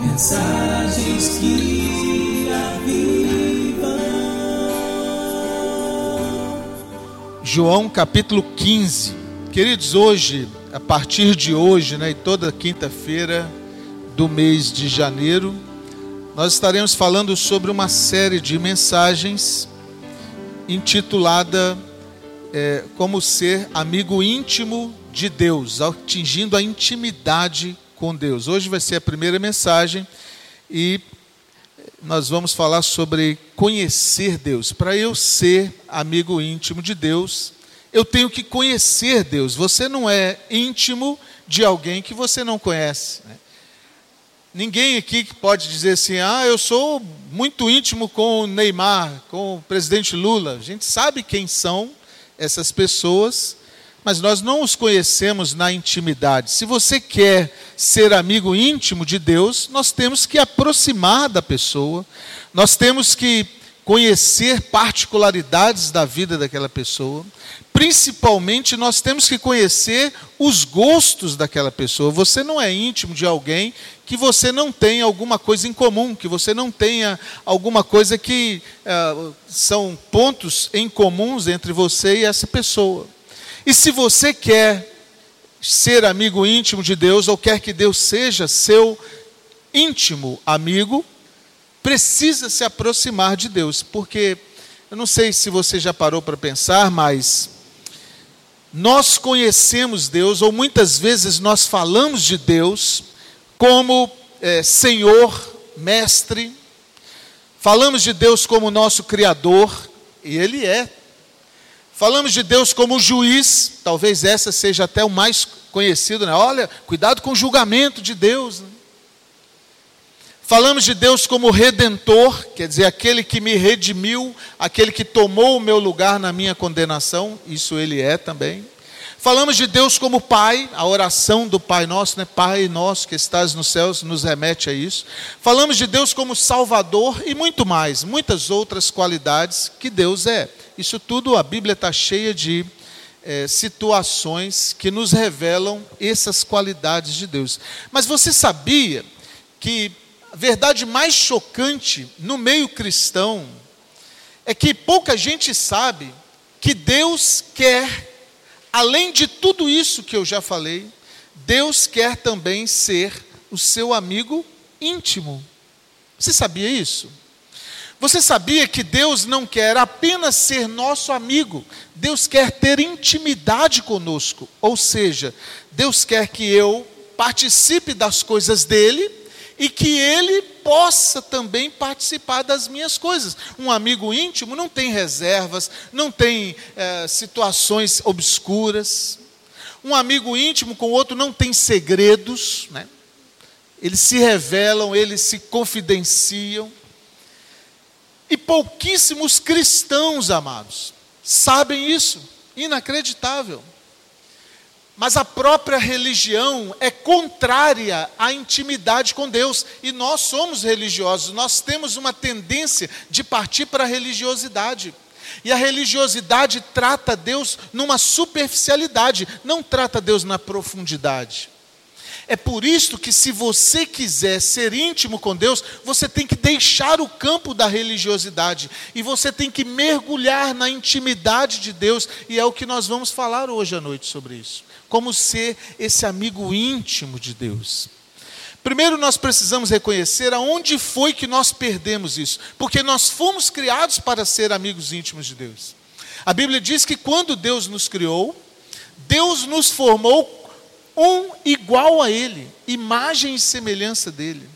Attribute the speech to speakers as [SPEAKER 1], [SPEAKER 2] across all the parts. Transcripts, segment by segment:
[SPEAKER 1] Mensagens que.
[SPEAKER 2] João capítulo 15. Queridos, hoje, a partir de hoje, né, e toda quinta-feira do mês de janeiro, nós estaremos falando sobre uma série de mensagens intitulada é, Como Ser Amigo Íntimo de Deus, atingindo a intimidade com Deus. Hoje vai ser a primeira mensagem e nós vamos falar sobre conhecer Deus. Para eu ser amigo íntimo de Deus, eu tenho que conhecer Deus. Você não é íntimo de alguém que você não conhece. Né? Ninguém aqui pode dizer assim: ah, eu sou muito íntimo com o Neymar, com o presidente Lula. A gente sabe quem são essas pessoas, mas nós não os conhecemos na intimidade. Se você quer ser amigo íntimo de Deus, nós temos que aproximar da pessoa, nós temos que conhecer particularidades da vida daquela pessoa. Principalmente, nós temos que conhecer os gostos daquela pessoa. Você não é íntimo de alguém que você não tenha alguma coisa em comum, que você não tenha alguma coisa que uh, são pontos em comuns entre você e essa pessoa. E se você quer ser amigo íntimo de Deus, ou quer que Deus seja seu íntimo amigo, precisa se aproximar de Deus, porque eu não sei se você já parou para pensar, mas nós conhecemos Deus, ou muitas vezes nós falamos de Deus como é, Senhor, Mestre, falamos de Deus como nosso Criador, e Ele é Falamos de Deus como juiz, talvez essa seja até o mais conhecido, né? Olha, cuidado com o julgamento de Deus. Né? Falamos de Deus como redentor, quer dizer, aquele que me redimiu, aquele que tomou o meu lugar na minha condenação, isso ele é também. Falamos de Deus como Pai, a oração do Pai Nosso, né? Pai Nosso que estás nos céus, nos remete a isso. Falamos de Deus como Salvador e muito mais, muitas outras qualidades que Deus é. Isso tudo, a Bíblia está cheia de é, situações que nos revelam essas qualidades de Deus. Mas você sabia que a verdade mais chocante no meio cristão é que pouca gente sabe que Deus quer, além de tudo isso que eu já falei, Deus quer também ser o seu amigo íntimo. Você sabia isso? Você sabia que Deus não quer apenas ser nosso amigo, Deus quer ter intimidade conosco. Ou seja, Deus quer que eu participe das coisas dele e que ele possa também participar das minhas coisas. Um amigo íntimo não tem reservas, não tem é, situações obscuras. Um amigo íntimo com o outro não tem segredos, né? eles se revelam, eles se confidenciam. E pouquíssimos cristãos, amados, sabem isso. Inacreditável. Mas a própria religião é contrária à intimidade com Deus. E nós somos religiosos, nós temos uma tendência de partir para a religiosidade. E a religiosidade trata Deus numa superficialidade, não trata Deus na profundidade. É por isso que, se você quiser ser íntimo com Deus, você tem que deixar o campo da religiosidade e você tem que mergulhar na intimidade de Deus, e é o que nós vamos falar hoje à noite sobre isso. Como ser esse amigo íntimo de Deus. Primeiro nós precisamos reconhecer aonde foi que nós perdemos isso, porque nós fomos criados para ser amigos íntimos de Deus. A Bíblia diz que quando Deus nos criou, Deus nos formou um igual a ele, imagem e semelhança dele.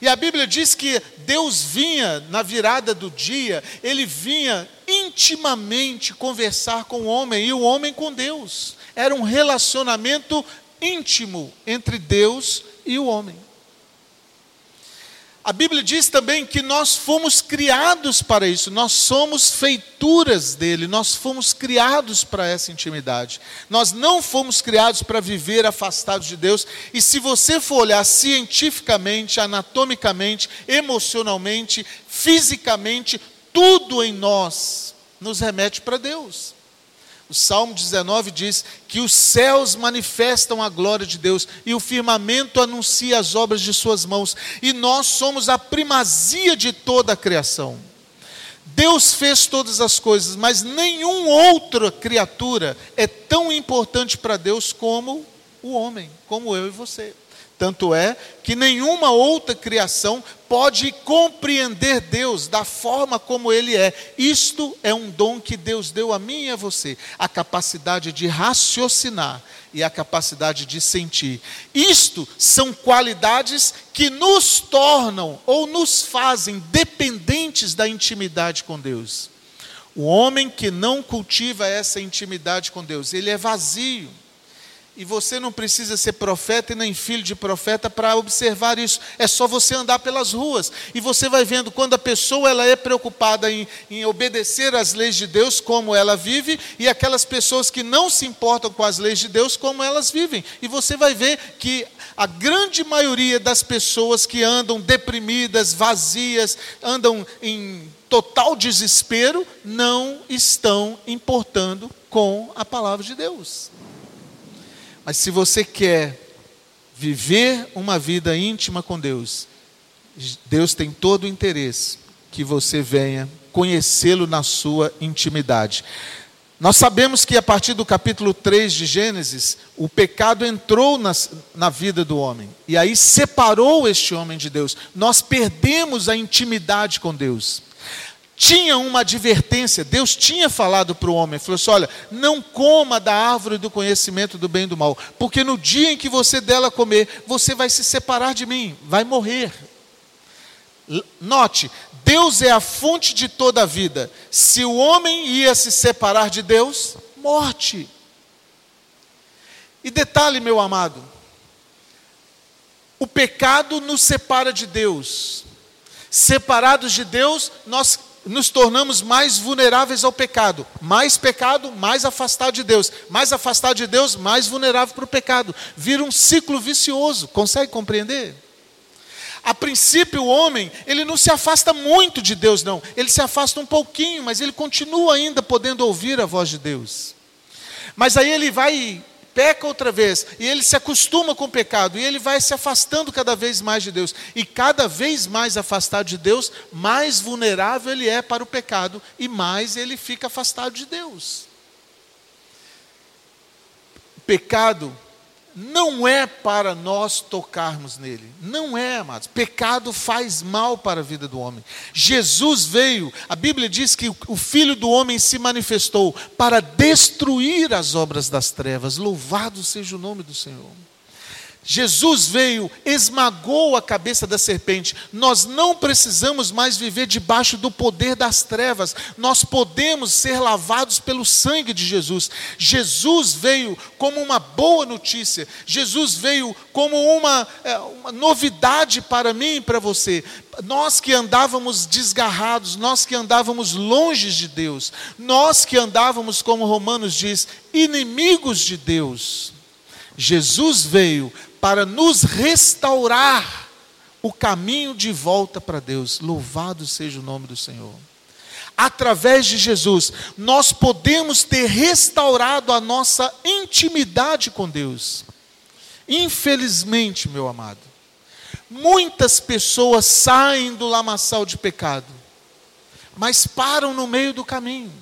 [SPEAKER 2] E a Bíblia diz que Deus vinha na virada do dia, ele vinha intimamente conversar com o homem e o homem com Deus. Era um relacionamento íntimo entre Deus e o homem. A Bíblia diz também que nós fomos criados para isso, nós somos feituras dele, nós fomos criados para essa intimidade. Nós não fomos criados para viver afastados de Deus, e se você for olhar cientificamente, anatomicamente, emocionalmente, fisicamente, tudo em nós nos remete para Deus. O Salmo 19 diz que os céus manifestam a glória de Deus e o firmamento anuncia as obras de suas mãos, e nós somos a primazia de toda a criação. Deus fez todas as coisas, mas nenhuma outra criatura é tão importante para Deus como o homem, como eu e você. Tanto é que nenhuma outra criação pode compreender Deus da forma como Ele é. Isto é um dom que Deus deu a mim e a você: a capacidade de raciocinar e a capacidade de sentir. Isto são qualidades que nos tornam ou nos fazem dependentes da intimidade com Deus. O homem que não cultiva essa intimidade com Deus, ele é vazio e você não precisa ser profeta e nem filho de profeta para observar isso. É só você andar pelas ruas. E você vai vendo quando a pessoa ela é preocupada em, em obedecer às leis de Deus, como ela vive, e aquelas pessoas que não se importam com as leis de Deus, como elas vivem. E você vai ver que a grande maioria das pessoas que andam deprimidas, vazias, andam em total desespero, não estão importando com a palavra de Deus. Mas se você quer viver uma vida íntima com Deus, Deus tem todo o interesse que você venha conhecê-lo na sua intimidade. Nós sabemos que a partir do capítulo 3 de Gênesis, o pecado entrou na, na vida do homem, e aí separou este homem de Deus. Nós perdemos a intimidade com Deus tinha uma advertência, Deus tinha falado para o homem, falou assim: olha, não coma da árvore do conhecimento do bem e do mal, porque no dia em que você dela comer, você vai se separar de mim, vai morrer. Note, Deus é a fonte de toda a vida. Se o homem ia se separar de Deus, morte. E detalhe, meu amado, o pecado nos separa de Deus. Separados de Deus, nós nos tornamos mais vulneráveis ao pecado. Mais pecado, mais afastado de Deus. Mais afastado de Deus, mais vulnerável para o pecado. Vira um ciclo vicioso. Consegue compreender? A princípio, o homem, ele não se afasta muito de Deus, não. Ele se afasta um pouquinho, mas ele continua ainda podendo ouvir a voz de Deus. Mas aí ele vai peca outra vez, e ele se acostuma com o pecado, e ele vai se afastando cada vez mais de Deus. E cada vez mais afastado de Deus, mais vulnerável ele é para o pecado, e mais ele fica afastado de Deus. Pecado não é para nós tocarmos nele. Não é, amados. Pecado faz mal para a vida do homem. Jesus veio, a Bíblia diz que o Filho do homem se manifestou para destruir as obras das trevas. Louvado seja o nome do Senhor. Jesus veio, esmagou a cabeça da serpente. Nós não precisamos mais viver debaixo do poder das trevas. Nós podemos ser lavados pelo sangue de Jesus. Jesus veio como uma boa notícia. Jesus veio como uma, é, uma novidade para mim e para você. Nós que andávamos desgarrados, nós que andávamos longe de Deus, nós que andávamos, como Romanos diz, inimigos de Deus. Jesus veio para nos restaurar o caminho de volta para Deus. Louvado seja o nome do Senhor. Através de Jesus, nós podemos ter restaurado a nossa intimidade com Deus. Infelizmente, meu amado, muitas pessoas saem do lamaçal de pecado, mas param no meio do caminho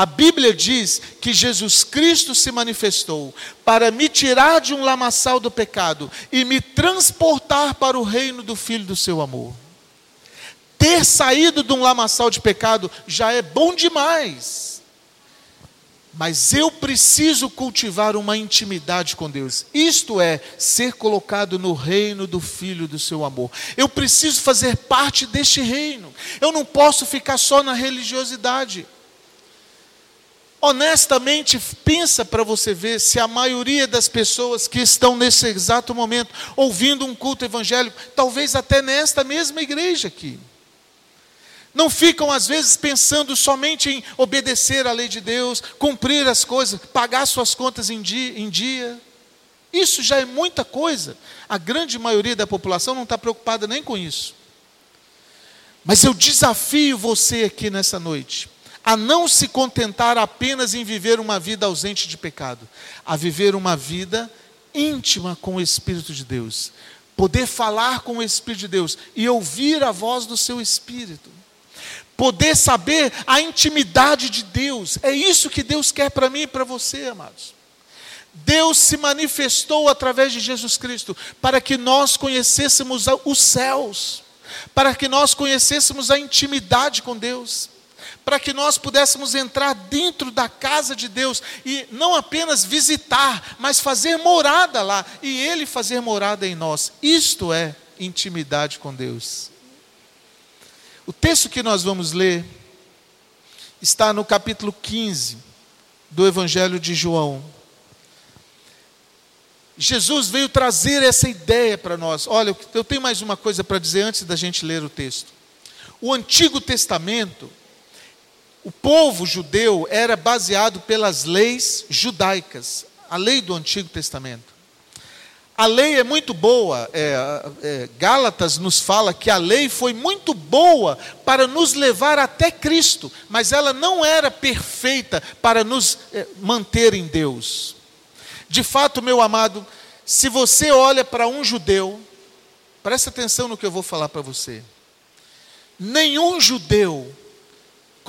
[SPEAKER 2] a Bíblia diz que Jesus Cristo se manifestou para me tirar de um lamaçal do pecado e me transportar para o reino do Filho do seu amor. Ter saído de um lamaçal de pecado já é bom demais. Mas eu preciso cultivar uma intimidade com Deus. Isto é, ser colocado no reino do Filho do seu amor. Eu preciso fazer parte deste reino. Eu não posso ficar só na religiosidade. Honestamente, pensa para você ver se a maioria das pessoas que estão nesse exato momento ouvindo um culto evangélico, talvez até nesta mesma igreja aqui, não ficam às vezes pensando somente em obedecer à lei de Deus, cumprir as coisas, pagar suas contas em dia. Em dia. Isso já é muita coisa. A grande maioria da população não está preocupada nem com isso. Mas eu desafio você aqui nessa noite a não se contentar apenas em viver uma vida ausente de pecado, a viver uma vida íntima com o Espírito de Deus, poder falar com o Espírito de Deus e ouvir a voz do seu Espírito, poder saber a intimidade de Deus, é isso que Deus quer para mim e para você, amados. Deus se manifestou através de Jesus Cristo para que nós conhecêssemos os céus, para que nós conhecêssemos a intimidade com Deus para que nós pudéssemos entrar dentro da casa de Deus e não apenas visitar, mas fazer morada lá e Ele fazer morada em nós. Isto é intimidade com Deus. O texto que nós vamos ler está no capítulo 15 do Evangelho de João. Jesus veio trazer essa ideia para nós. Olha, eu tenho mais uma coisa para dizer antes da gente ler o texto. O Antigo Testamento o povo judeu era baseado pelas leis judaicas, a lei do Antigo Testamento. A lei é muito boa, é, é, Gálatas nos fala que a lei foi muito boa para nos levar até Cristo, mas ela não era perfeita para nos é, manter em Deus. De fato, meu amado, se você olha para um judeu, presta atenção no que eu vou falar para você. Nenhum judeu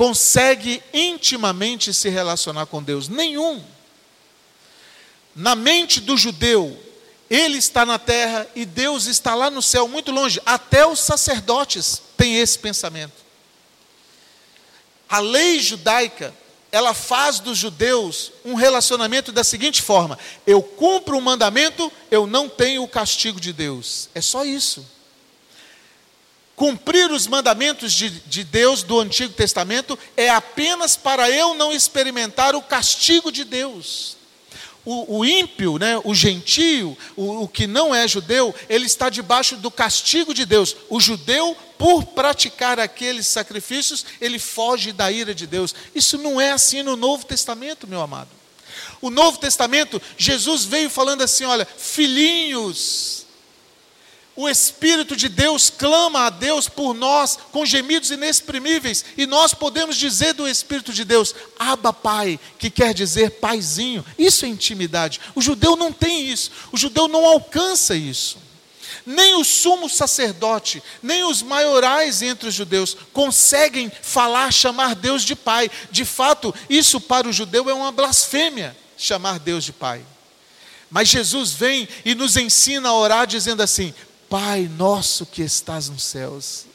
[SPEAKER 2] consegue intimamente se relacionar com Deus. Nenhum. Na mente do judeu, ele está na terra e Deus está lá no céu, muito longe. Até os sacerdotes têm esse pensamento. A lei judaica, ela faz dos judeus um relacionamento da seguinte forma: eu cumpro o mandamento, eu não tenho o castigo de Deus. É só isso. Cumprir os mandamentos de, de, Deus do Antigo Testamento é apenas para eu não experimentar o castigo de Deus. O, o ímpio, né, o gentio, o, o que não é judeu, ele está debaixo do castigo de Deus. O judeu, por praticar aqueles sacrifícios, ele foge da ira de Deus. Isso não é assim no Novo Testamento, meu amado. O Novo Testamento, Jesus veio falando assim: olha, filhinhos, o Espírito de Deus clama a Deus por nós com gemidos inexprimíveis, e nós podemos dizer do Espírito de Deus, Abba Pai, que quer dizer paizinho. Isso é intimidade. O judeu não tem isso, o judeu não alcança isso. Nem o sumo sacerdote, nem os maiorais entre os judeus conseguem falar, chamar Deus de Pai. De fato, isso para o judeu é uma blasfêmia, chamar Deus de Pai. Mas Jesus vem e nos ensina a orar dizendo assim: Pai nosso que estás nos céus.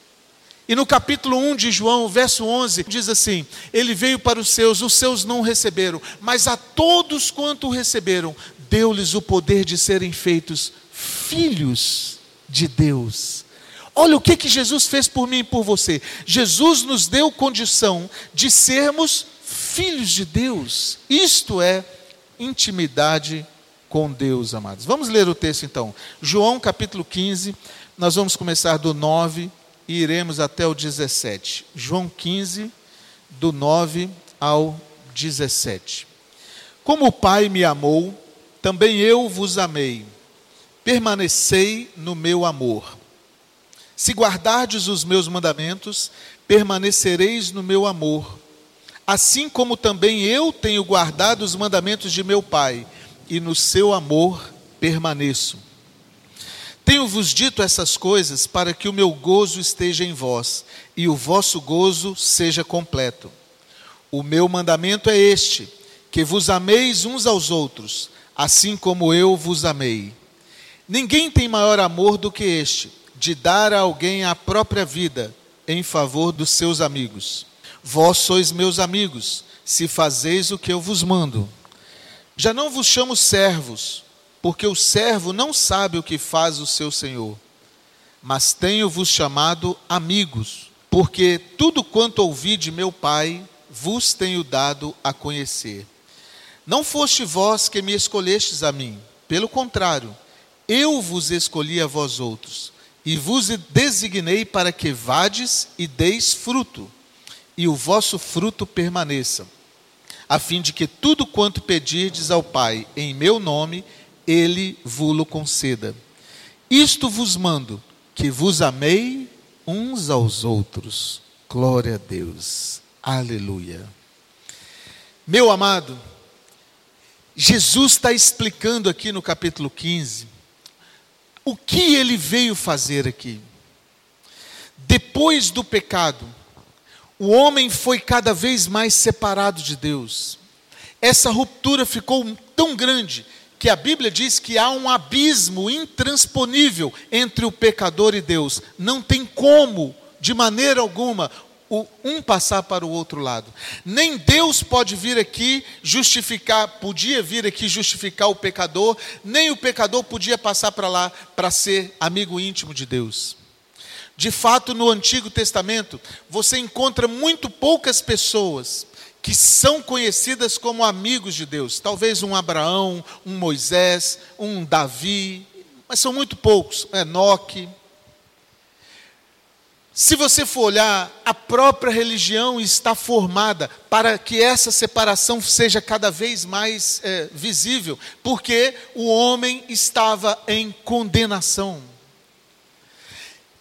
[SPEAKER 2] E no capítulo 1 de João, verso 11, diz assim: Ele veio para os seus, os seus não receberam, mas a todos quanto receberam, deu-lhes o poder de serem feitos filhos de Deus. Olha o que, que Jesus fez por mim e por você. Jesus nos deu condição de sermos filhos de Deus. Isto é intimidade com Deus, amados. Vamos ler o texto então. João capítulo 15, nós vamos começar do 9 e iremos até o 17. João 15, do 9 ao 17. Como o Pai me amou, também eu vos amei. Permanecei no meu amor. Se guardardes os meus mandamentos, permanecereis no meu amor. Assim como também eu tenho guardado os mandamentos de meu Pai e no seu amor permaneço. Tenho-vos dito essas coisas para que o meu gozo esteja em vós e o vosso gozo seja completo. O meu mandamento é este: que vos ameis uns aos outros, assim como eu vos amei. Ninguém tem maior amor do que este, de dar a alguém a própria vida em favor dos seus amigos. Vós sois meus amigos, se fazeis o que eu vos mando. Já não vos chamo servos, porque o servo não sabe o que faz o seu senhor. Mas tenho-vos chamado amigos, porque tudo quanto ouvi de meu Pai vos tenho dado a conhecer. Não foste vós que me escolhestes a mim, pelo contrário, eu vos escolhi a vós outros, e vos designei para que vades e deis fruto, e o vosso fruto permaneça a fim de que tudo quanto pedirdes ao Pai em meu nome, ele vulo conceda. Isto vos mando, que vos amei uns aos outros. Glória a Deus. Aleluia. Meu amado, Jesus está explicando aqui no capítulo 15 o que ele veio fazer aqui. Depois do pecado, o homem foi cada vez mais separado de Deus. Essa ruptura ficou tão grande que a Bíblia diz que há um abismo intransponível entre o pecador e Deus. Não tem como, de maneira alguma, um passar para o outro lado. Nem Deus pode vir aqui justificar, podia vir aqui justificar o pecador, nem o pecador podia passar para lá para ser amigo íntimo de Deus. De fato, no Antigo Testamento, você encontra muito poucas pessoas que são conhecidas como amigos de Deus. Talvez um Abraão, um Moisés, um Davi, mas são muito poucos. Enoque. Se você for olhar, a própria religião está formada para que essa separação seja cada vez mais é, visível, porque o homem estava em condenação.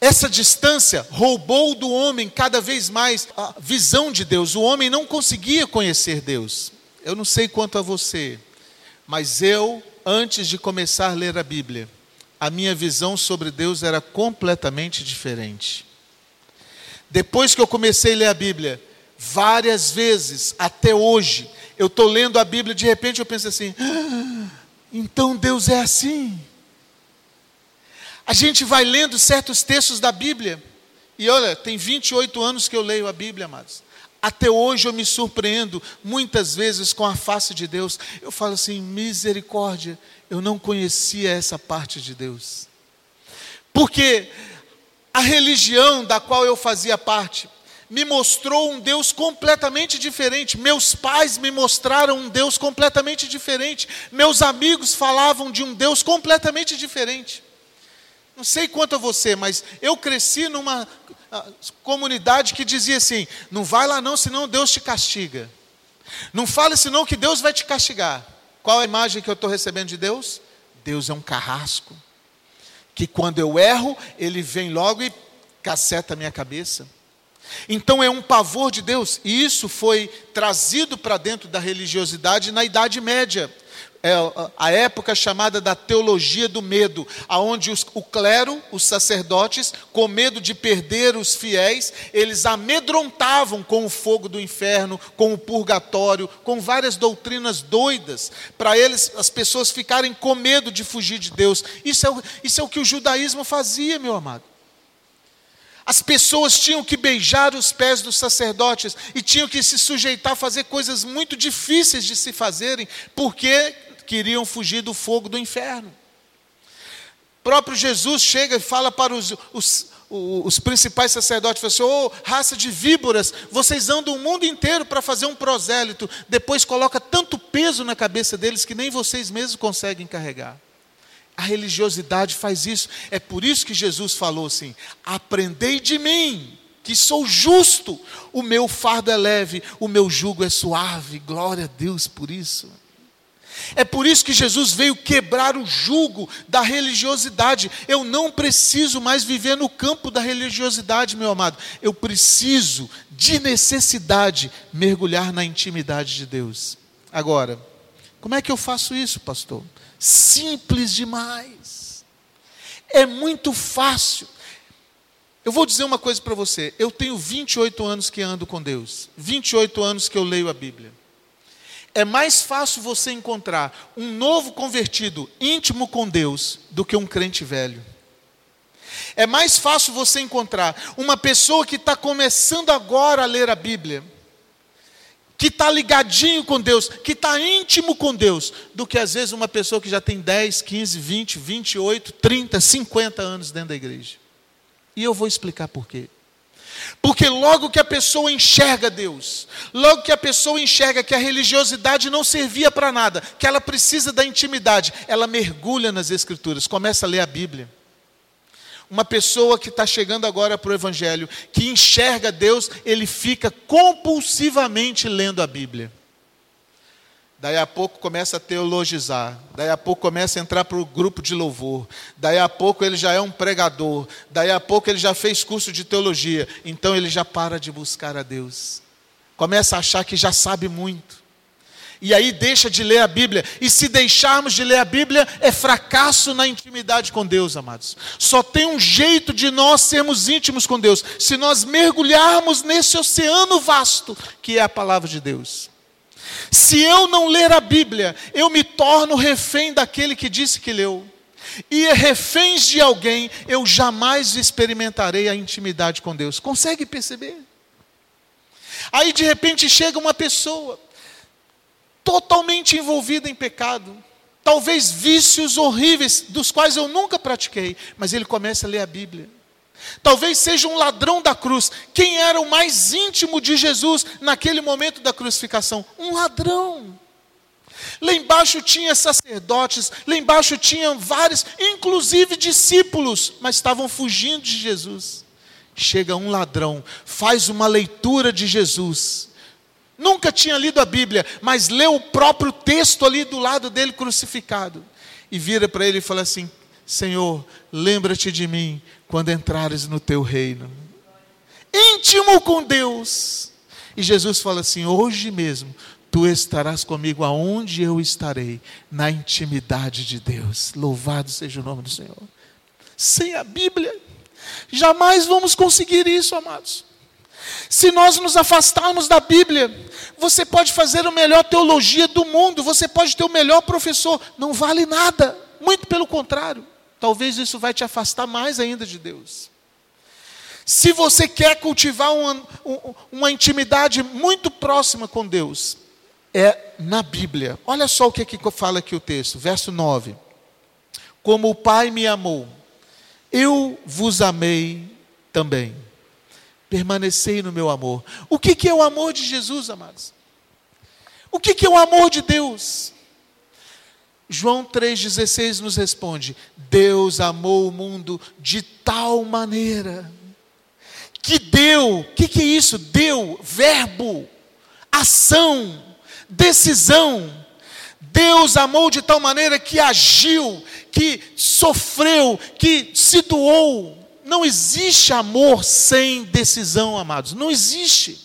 [SPEAKER 2] Essa distância roubou do homem cada vez mais a visão de Deus. O homem não conseguia conhecer Deus. Eu não sei quanto a você, mas eu, antes de começar a ler a Bíblia, a minha visão sobre Deus era completamente diferente. Depois que eu comecei a ler a Bíblia, várias vezes, até hoje, eu estou lendo a Bíblia, de repente eu penso assim: ah, então Deus é assim. A gente vai lendo certos textos da Bíblia, e olha, tem 28 anos que eu leio a Bíblia, amados. Até hoje eu me surpreendo muitas vezes com a face de Deus. Eu falo assim: misericórdia, eu não conhecia essa parte de Deus. Porque a religião da qual eu fazia parte me mostrou um Deus completamente diferente. Meus pais me mostraram um Deus completamente diferente. Meus amigos falavam de um Deus completamente diferente. Não sei quanto a você, mas eu cresci numa ah, comunidade que dizia assim: não vai lá não, senão Deus te castiga. Não fale senão que Deus vai te castigar. Qual a imagem que eu estou recebendo de Deus? Deus é um carrasco. Que quando eu erro, ele vem logo e caceta a minha cabeça. Então é um pavor de Deus, e isso foi trazido para dentro da religiosidade na Idade Média é a época chamada da teologia do medo, aonde os, o clero, os sacerdotes, com medo de perder os fiéis, eles amedrontavam com o fogo do inferno, com o purgatório, com várias doutrinas doidas, para eles as pessoas ficarem com medo de fugir de Deus. Isso é, isso é o que o judaísmo fazia, meu amado. As pessoas tinham que beijar os pés dos sacerdotes e tinham que se sujeitar a fazer coisas muito difíceis de se fazerem, porque queriam fugir do fogo do inferno. O próprio Jesus chega e fala para os, os, os principais sacerdotes, fala assim, oh, raça de víboras, vocês andam o mundo inteiro para fazer um prosélito, depois coloca tanto peso na cabeça deles que nem vocês mesmos conseguem carregar. A religiosidade faz isso. É por isso que Jesus falou assim: aprendei de mim, que sou justo, o meu fardo é leve, o meu jugo é suave. Glória a Deus por isso. É por isso que Jesus veio quebrar o jugo da religiosidade. Eu não preciso mais viver no campo da religiosidade, meu amado. Eu preciso, de necessidade, mergulhar na intimidade de Deus. Agora, como é que eu faço isso, pastor? Simples demais. É muito fácil. Eu vou dizer uma coisa para você. Eu tenho 28 anos que ando com Deus. 28 anos que eu leio a Bíblia é mais fácil você encontrar um novo convertido íntimo com Deus do que um crente velho. É mais fácil você encontrar uma pessoa que está começando agora a ler a Bíblia, que está ligadinho com Deus, que está íntimo com Deus, do que às vezes uma pessoa que já tem 10, 15, 20, 28, 30, 50 anos dentro da igreja. E eu vou explicar por quê. Porque logo que a pessoa enxerga Deus, logo que a pessoa enxerga que a religiosidade não servia para nada, que ela precisa da intimidade, ela mergulha nas Escrituras, começa a ler a Bíblia. Uma pessoa que está chegando agora para o Evangelho, que enxerga Deus, ele fica compulsivamente lendo a Bíblia. Daí a pouco começa a teologizar, daí a pouco começa a entrar para o grupo de louvor, daí a pouco ele já é um pregador, daí a pouco ele já fez curso de teologia, então ele já para de buscar a Deus. começa a achar que já sabe muito. E aí deixa de ler a Bíblia. E se deixarmos de ler a Bíblia, é fracasso na intimidade com Deus, amados. Só tem um jeito de nós sermos íntimos com Deus, se nós mergulharmos nesse oceano vasto que é a palavra de Deus. Se eu não ler a Bíblia, eu me torno refém daquele que disse que leu. E reféns de alguém, eu jamais experimentarei a intimidade com Deus. Consegue perceber? Aí de repente chega uma pessoa totalmente envolvida em pecado, talvez vícios horríveis dos quais eu nunca pratiquei, mas ele começa a ler a Bíblia. Talvez seja um ladrão da cruz. Quem era o mais íntimo de Jesus naquele momento da crucificação? Um ladrão. Lá embaixo tinha sacerdotes, lá embaixo tinham vários, inclusive discípulos, mas estavam fugindo de Jesus. Chega um ladrão, faz uma leitura de Jesus. Nunca tinha lido a Bíblia, mas leu o próprio texto ali do lado dele crucificado. E vira para ele e fala assim: Senhor, lembra-te de mim quando entrares no teu reino. Íntimo com Deus. E Jesus fala assim: Hoje mesmo tu estarás comigo aonde eu estarei, na intimidade de Deus. Louvado seja o nome do Senhor. Sem a Bíblia, jamais vamos conseguir isso, amados. Se nós nos afastarmos da Bíblia, você pode fazer a melhor teologia do mundo, você pode ter o melhor professor, não vale nada, muito pelo contrário. Talvez isso vai te afastar mais ainda de Deus. Se você quer cultivar uma, uma intimidade muito próxima com Deus, é na Bíblia. Olha só o que, que fala aqui o texto, verso 9. Como o Pai me amou, eu vos amei também. Permanecei no meu amor. O que, que é o amor de Jesus, amados? O que, que é o amor de Deus? João 3,16 nos responde: Deus amou o mundo de tal maneira que deu, o que, que é isso? Deu, verbo, ação, decisão. Deus amou de tal maneira que agiu, que sofreu, que se doou. Não existe amor sem decisão, amados. Não existe.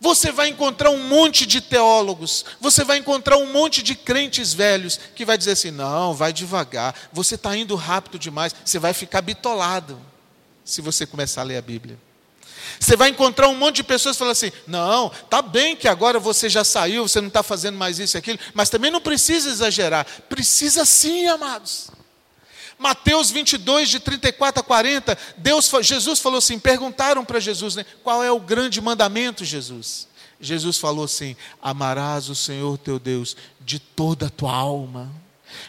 [SPEAKER 2] Você vai encontrar um monte de teólogos, você vai encontrar um monte de crentes velhos que vai dizer assim: não, vai devagar, você está indo rápido demais, você vai ficar bitolado se você começar a ler a Bíblia. Você vai encontrar um monte de pessoas falando assim: não, tá bem que agora você já saiu, você não está fazendo mais isso e aquilo, mas também não precisa exagerar. Precisa sim, amados. Mateus 22, de 34 a 40, Deus, Jesus falou assim: perguntaram para Jesus, né, qual é o grande mandamento, Jesus? Jesus falou assim: amarás o Senhor teu Deus de toda a tua alma,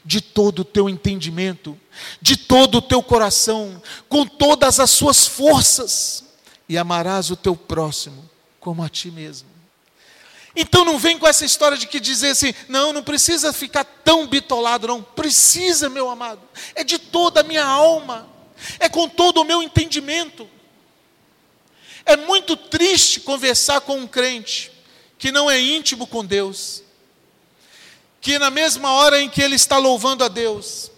[SPEAKER 2] de todo o teu entendimento, de todo o teu coração, com todas as suas forças, e amarás o teu próximo como a ti mesmo. Então não vem com essa história de que dizer assim, não, não precisa ficar tão bitolado, não. Precisa, meu amado. É de toda a minha alma. É com todo o meu entendimento. É muito triste conversar com um crente que não é íntimo com Deus. Que na mesma hora em que ele está louvando a Deus,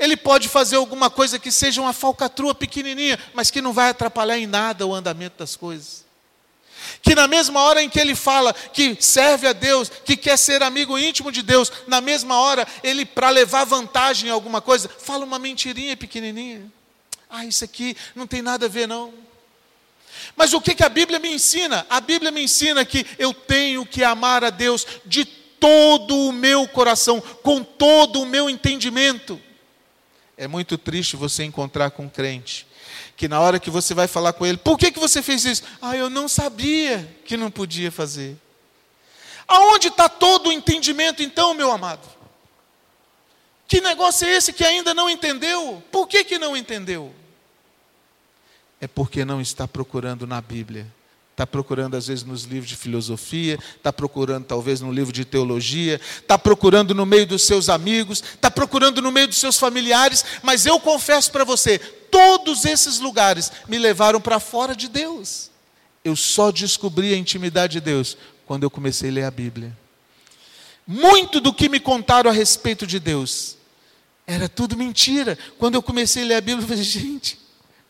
[SPEAKER 2] ele pode fazer alguma coisa que seja uma falcatrua pequenininha, mas que não vai atrapalhar em nada o andamento das coisas que na mesma hora em que ele fala que serve a Deus, que quer ser amigo íntimo de Deus, na mesma hora ele, para levar vantagem em alguma coisa, fala uma mentirinha pequenininha. Ah, isso aqui não tem nada a ver, não. Mas o que, que a Bíblia me ensina? A Bíblia me ensina que eu tenho que amar a Deus de todo o meu coração, com todo o meu entendimento. É muito triste você encontrar com um crente que na hora que você vai falar com ele, por que, que você fez isso? Ah, eu não sabia que não podia fazer. Aonde está todo o entendimento então, meu amado? Que negócio é esse que ainda não entendeu? Por que, que não entendeu? É porque não está procurando na Bíblia está procurando às vezes nos livros de filosofia, está procurando talvez no livro de teologia, está procurando no meio dos seus amigos, está procurando no meio dos seus familiares, mas eu confesso para você, todos esses lugares me levaram para fora de Deus. Eu só descobri a intimidade de Deus quando eu comecei a ler a Bíblia. Muito do que me contaram a respeito de Deus era tudo mentira. Quando eu comecei a ler a Bíblia, eu falei, gente,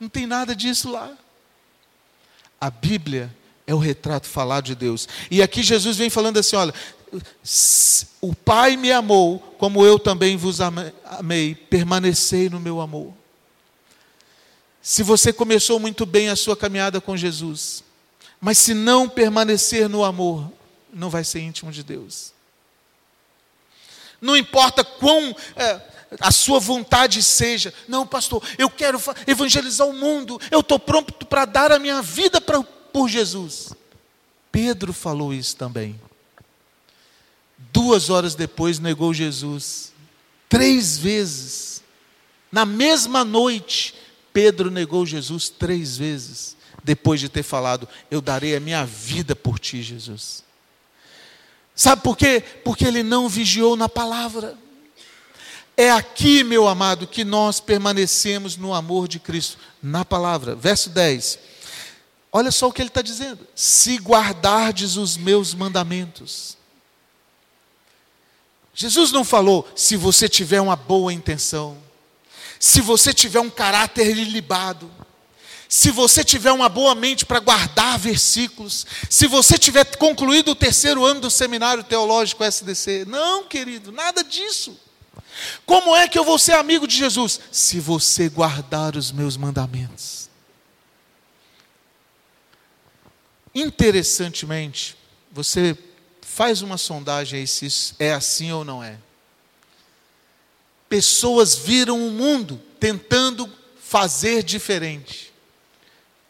[SPEAKER 2] não tem nada disso lá. A Bíblia é o retrato falado de Deus. E aqui Jesus vem falando assim: olha, o Pai me amou, como eu também vos amei, permanecei no meu amor. Se você começou muito bem a sua caminhada com Jesus, mas se não permanecer no amor, não vai ser íntimo de Deus. Não importa quão é, a sua vontade seja, não, pastor, eu quero evangelizar o mundo, eu estou pronto para dar a minha vida pra, por Jesus. Pedro falou isso também. Duas horas depois negou Jesus. Três vezes. Na mesma noite, Pedro negou Jesus três vezes. Depois de ter falado: Eu darei a minha vida por ti, Jesus. Sabe por quê? Porque ele não vigiou na palavra. É aqui, meu amado, que nós permanecemos no amor de Cristo, na palavra. Verso 10. Olha só o que ele está dizendo: Se guardardes os meus mandamentos. Jesus não falou, se você tiver uma boa intenção, se você tiver um caráter ilibado, se você tiver uma boa mente para guardar versículos, se você tiver concluído o terceiro ano do seminário teológico SDC. Não, querido, nada disso. Como é que eu vou ser amigo de Jesus? Se você guardar os meus mandamentos. Interessantemente, você faz uma sondagem aí se é assim ou não é. Pessoas viram o mundo tentando fazer diferente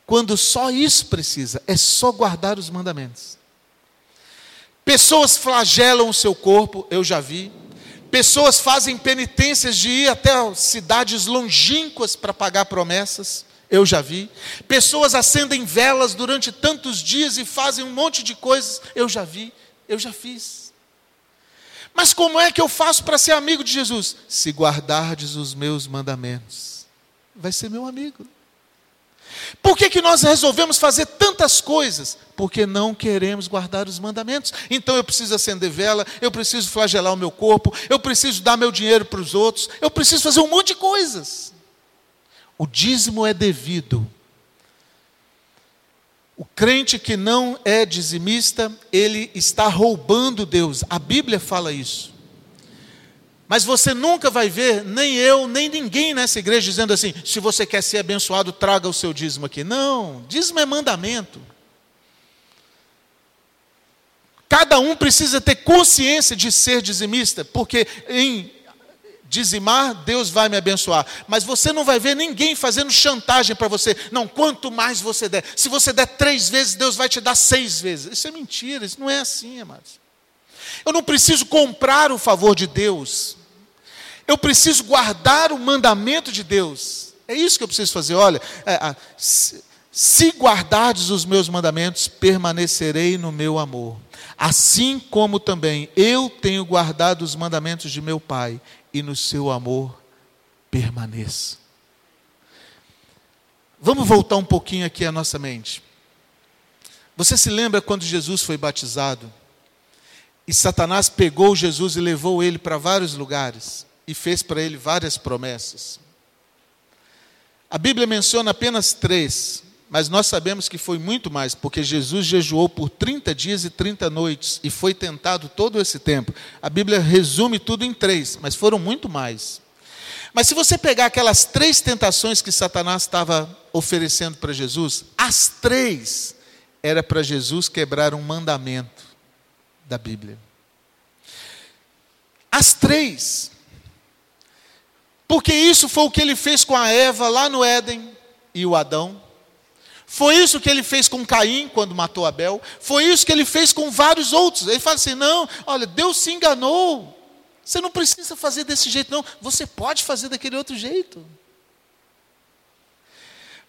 [SPEAKER 2] quando só isso precisa, é só guardar os mandamentos. Pessoas flagelam o seu corpo, eu já vi. Pessoas fazem penitências de ir até cidades longínquas para pagar promessas, eu já vi. Pessoas acendem velas durante tantos dias e fazem um monte de coisas, eu já vi, eu já fiz. Mas como é que eu faço para ser amigo de Jesus? Se guardardes os meus mandamentos, vai ser meu amigo. Por que, que nós resolvemos fazer tantas coisas? Porque não queremos guardar os mandamentos. Então eu preciso acender vela, eu preciso flagelar o meu corpo, eu preciso dar meu dinheiro para os outros, eu preciso fazer um monte de coisas. O dízimo é devido. O crente que não é dizimista, ele está roubando Deus. A Bíblia fala isso. Mas você nunca vai ver, nem eu, nem ninguém nessa igreja dizendo assim: se você quer ser abençoado, traga o seu dízimo aqui. Não, dízimo é mandamento. Cada um precisa ter consciência de ser dizimista, porque em dizimar, Deus vai me abençoar. Mas você não vai ver ninguém fazendo chantagem para você. Não, quanto mais você der. Se você der três vezes, Deus vai te dar seis vezes. Isso é mentira, isso não é assim, amados. Eu não preciso comprar o favor de Deus. Eu preciso guardar o mandamento de Deus. É isso que eu preciso fazer. Olha, é, se, se guardardes os meus mandamentos, permanecerei no meu amor. Assim como também eu tenho guardado os mandamentos de meu Pai, e no seu amor permaneço. Vamos voltar um pouquinho aqui à nossa mente. Você se lembra quando Jesus foi batizado? E Satanás pegou Jesus e levou ele para vários lugares e fez para ele várias promessas. A Bíblia menciona apenas três, mas nós sabemos que foi muito mais, porque Jesus jejuou por 30 dias e 30 noites e foi tentado todo esse tempo. A Bíblia resume tudo em três, mas foram muito mais. Mas se você pegar aquelas três tentações que Satanás estava oferecendo para Jesus, as três era para Jesus quebrar um mandamento da Bíblia. As três. Porque isso foi o que ele fez com a Eva lá no Éden e o Adão. Foi isso que ele fez com Caim quando matou Abel. Foi isso que ele fez com vários outros. Ele fala assim: não, olha, Deus se enganou. Você não precisa fazer desse jeito, não. Você pode fazer daquele outro jeito.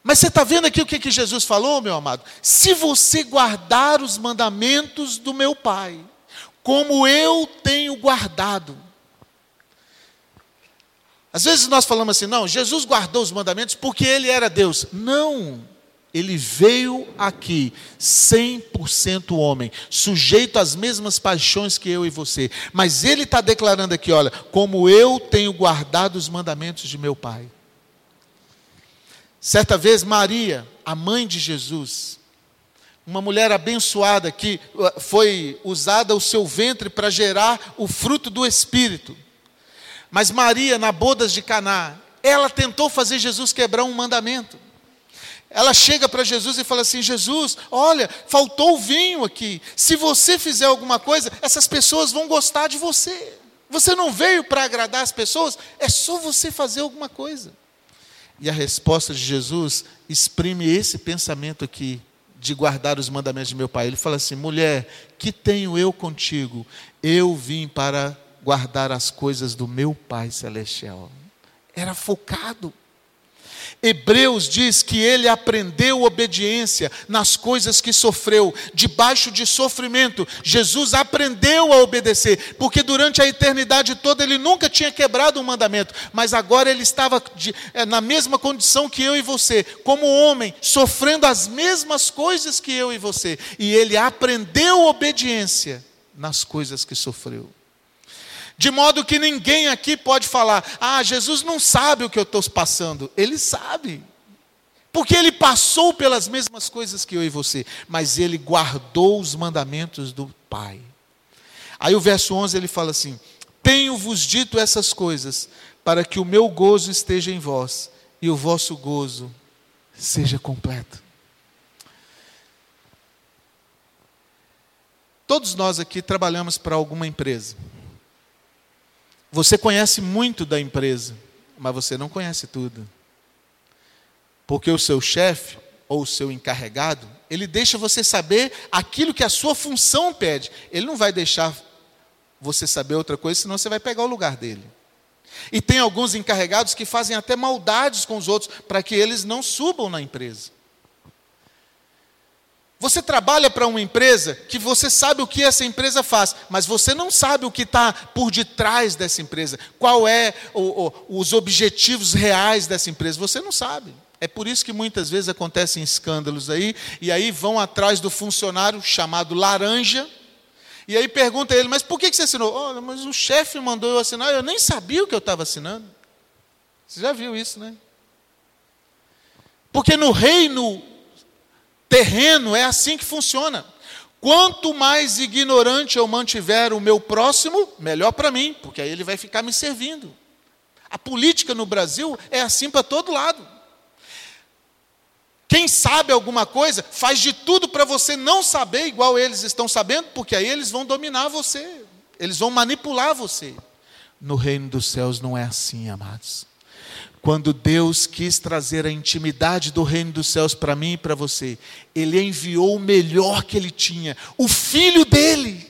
[SPEAKER 2] Mas você está vendo aqui o que, que Jesus falou, meu amado? Se você guardar os mandamentos do meu Pai, como eu tenho guardado. Às vezes nós falamos assim, não, Jesus guardou os mandamentos porque ele era Deus. Não, ele veio aqui 100% homem, sujeito às mesmas paixões que eu e você. Mas ele está declarando aqui: olha, como eu tenho guardado os mandamentos de meu Pai. Certa vez, Maria, a mãe de Jesus, uma mulher abençoada que uh, foi usada o seu ventre para gerar o fruto do espírito. Mas Maria, na bodas de Caná, ela tentou fazer Jesus quebrar um mandamento. Ela chega para Jesus e fala assim: Jesus, olha, faltou vinho aqui. Se você fizer alguma coisa, essas pessoas vão gostar de você. Você não veio para agradar as pessoas, é só você fazer alguma coisa. E a resposta de Jesus exprime esse pensamento aqui, de guardar os mandamentos de meu Pai. Ele fala assim: mulher, que tenho eu contigo? Eu vim para guardar as coisas do meu Pai Celestial. Era focado. Hebreus diz que ele aprendeu obediência nas coisas que sofreu, debaixo de sofrimento. Jesus aprendeu a obedecer, porque durante a eternidade toda ele nunca tinha quebrado um mandamento, mas agora ele estava de, é, na mesma condição que eu e você, como homem, sofrendo as mesmas coisas que eu e você, e ele aprendeu obediência nas coisas que sofreu. De modo que ninguém aqui pode falar: ah, Jesus não sabe o que eu estou passando. Ele sabe. Porque ele passou pelas mesmas coisas que eu e você, mas ele guardou os mandamentos do Pai. Aí o verso 11 ele fala assim: Tenho-vos dito essas coisas, para que o meu gozo esteja em vós e o vosso gozo seja completo. Todos nós aqui trabalhamos para alguma empresa. Você conhece muito da empresa, mas você não conhece tudo. Porque o seu chefe ou o seu encarregado, ele deixa você saber aquilo que a sua função pede. Ele não vai deixar você saber outra coisa, senão você vai pegar o lugar dele. E tem alguns encarregados que fazem até maldades com os outros para que eles não subam na empresa. Você trabalha para uma empresa que você sabe o que essa empresa faz, mas você não sabe o que está por detrás dessa empresa, qual é o, o, os objetivos reais dessa empresa, você não sabe. É por isso que muitas vezes acontecem escândalos aí, e aí vão atrás do funcionário chamado laranja, e aí pergunta ele, mas por que você assinou? Oh, mas o chefe mandou eu assinar, eu nem sabia o que eu estava assinando. Você já viu isso, né? Porque no reino terreno, é assim que funciona. Quanto mais ignorante eu mantiver o meu próximo, melhor para mim, porque aí ele vai ficar me servindo. A política no Brasil é assim para todo lado. Quem sabe alguma coisa, faz de tudo para você não saber igual eles estão sabendo, porque aí eles vão dominar você, eles vão manipular você. No reino dos céus não é assim, amados. Quando Deus quis trazer a intimidade do reino dos céus para mim e para você, Ele enviou o melhor que Ele tinha, o Filho dele.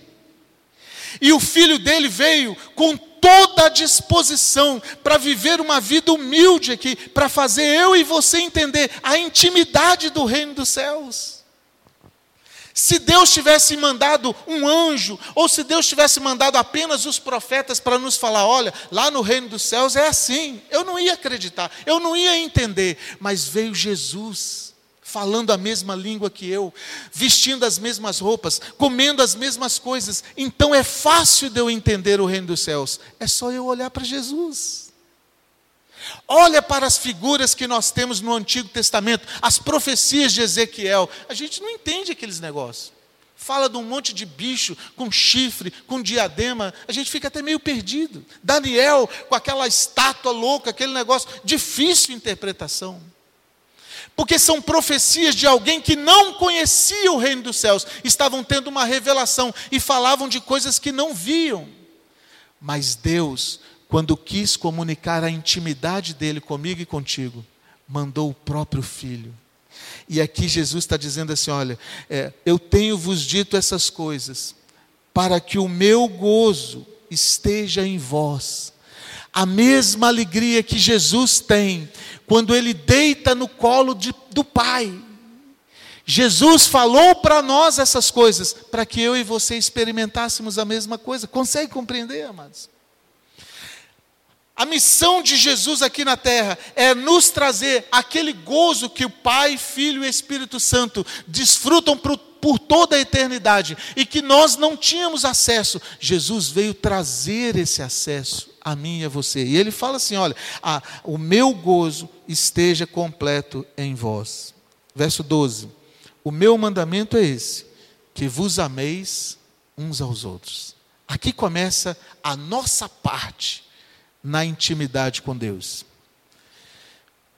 [SPEAKER 2] E o Filho dele veio com toda a disposição para viver uma vida humilde aqui, para fazer eu e você entender a intimidade do reino dos céus. Se Deus tivesse mandado um anjo, ou se Deus tivesse mandado apenas os profetas para nos falar: olha, lá no reino dos céus é assim, eu não ia acreditar, eu não ia entender, mas veio Jesus, falando a mesma língua que eu, vestindo as mesmas roupas, comendo as mesmas coisas, então é fácil de eu entender o reino dos céus, é só eu olhar para Jesus. Olha para as figuras que nós temos no Antigo Testamento, as profecias de Ezequiel. A gente não entende aqueles negócios. Fala de um monte de bicho com chifre, com diadema, a gente fica até meio perdido. Daniel com aquela estátua louca, aquele negócio, difícil interpretação. Porque são profecias de alguém que não conhecia o reino dos céus, estavam tendo uma revelação e falavam de coisas que não viam. Mas Deus quando quis comunicar a intimidade dele comigo e contigo, mandou o próprio Filho. E aqui Jesus está dizendo assim: olha, é, eu tenho vos dito essas coisas, para que o meu gozo esteja em vós. A mesma alegria que Jesus tem quando ele deita no colo de, do Pai. Jesus falou para nós essas coisas, para que eu e você experimentássemos a mesma coisa. Consegue compreender, amados? A missão de Jesus aqui na terra é nos trazer aquele gozo que o Pai, Filho e Espírito Santo desfrutam por, por toda a eternidade e que nós não tínhamos acesso. Jesus veio trazer esse acesso a mim e a você. E ele fala assim: olha, ah, o meu gozo esteja completo em vós. Verso 12: O meu mandamento é esse: que vos ameis uns aos outros. Aqui começa a nossa parte na intimidade com Deus.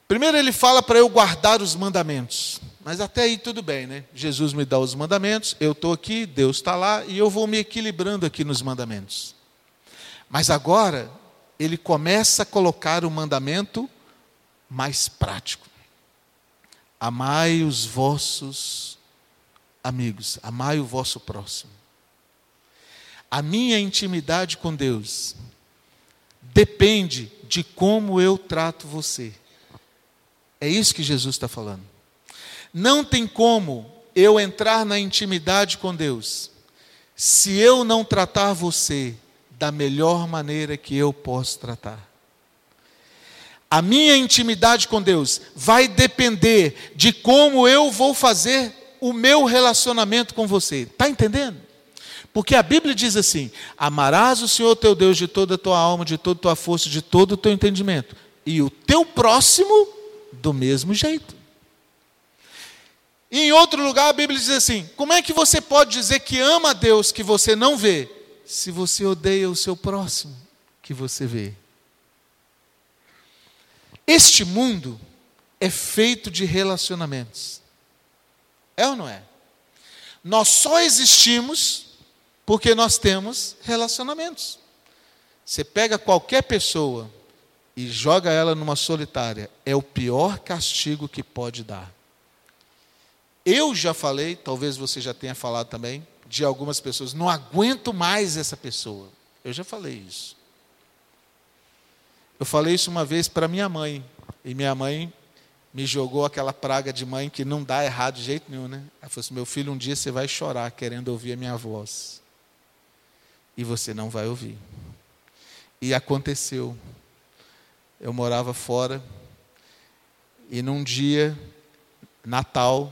[SPEAKER 2] Primeiro ele fala para eu guardar os mandamentos. Mas até aí tudo bem, né? Jesus me dá os mandamentos, eu estou aqui, Deus está lá e eu vou me equilibrando aqui nos mandamentos. Mas agora ele começa a colocar o mandamento mais prático. Amai os vossos amigos, amai o vosso próximo. A minha intimidade com Deus depende de como eu trato você. É isso que Jesus está falando. Não tem como eu entrar na intimidade com Deus se eu não tratar você da melhor maneira que eu posso tratar. A minha intimidade com Deus vai depender de como eu vou fazer o meu relacionamento com você. Está entendendo? Porque a Bíblia diz assim: amarás o Senhor teu Deus de toda a tua alma, de toda a tua força, de todo o teu entendimento, e o teu próximo do mesmo jeito. E em outro lugar a Bíblia diz assim: como é que você pode dizer que ama a Deus que você não vê, se você odeia o seu próximo que você vê? Este mundo é feito de relacionamentos. É ou não é? Nós só existimos porque nós temos relacionamentos. Você pega qualquer pessoa e joga ela numa solitária, é o pior castigo que pode dar. Eu já falei, talvez você já tenha falado também, de algumas pessoas, não aguento mais essa pessoa. Eu já falei isso. Eu falei isso uma vez para minha mãe, e minha mãe me jogou aquela praga de mãe que não dá errado de jeito nenhum, né? Ela falou assim: meu filho, um dia você vai chorar querendo ouvir a minha voz. E você não vai ouvir. E aconteceu. Eu morava fora, e num dia, Natal,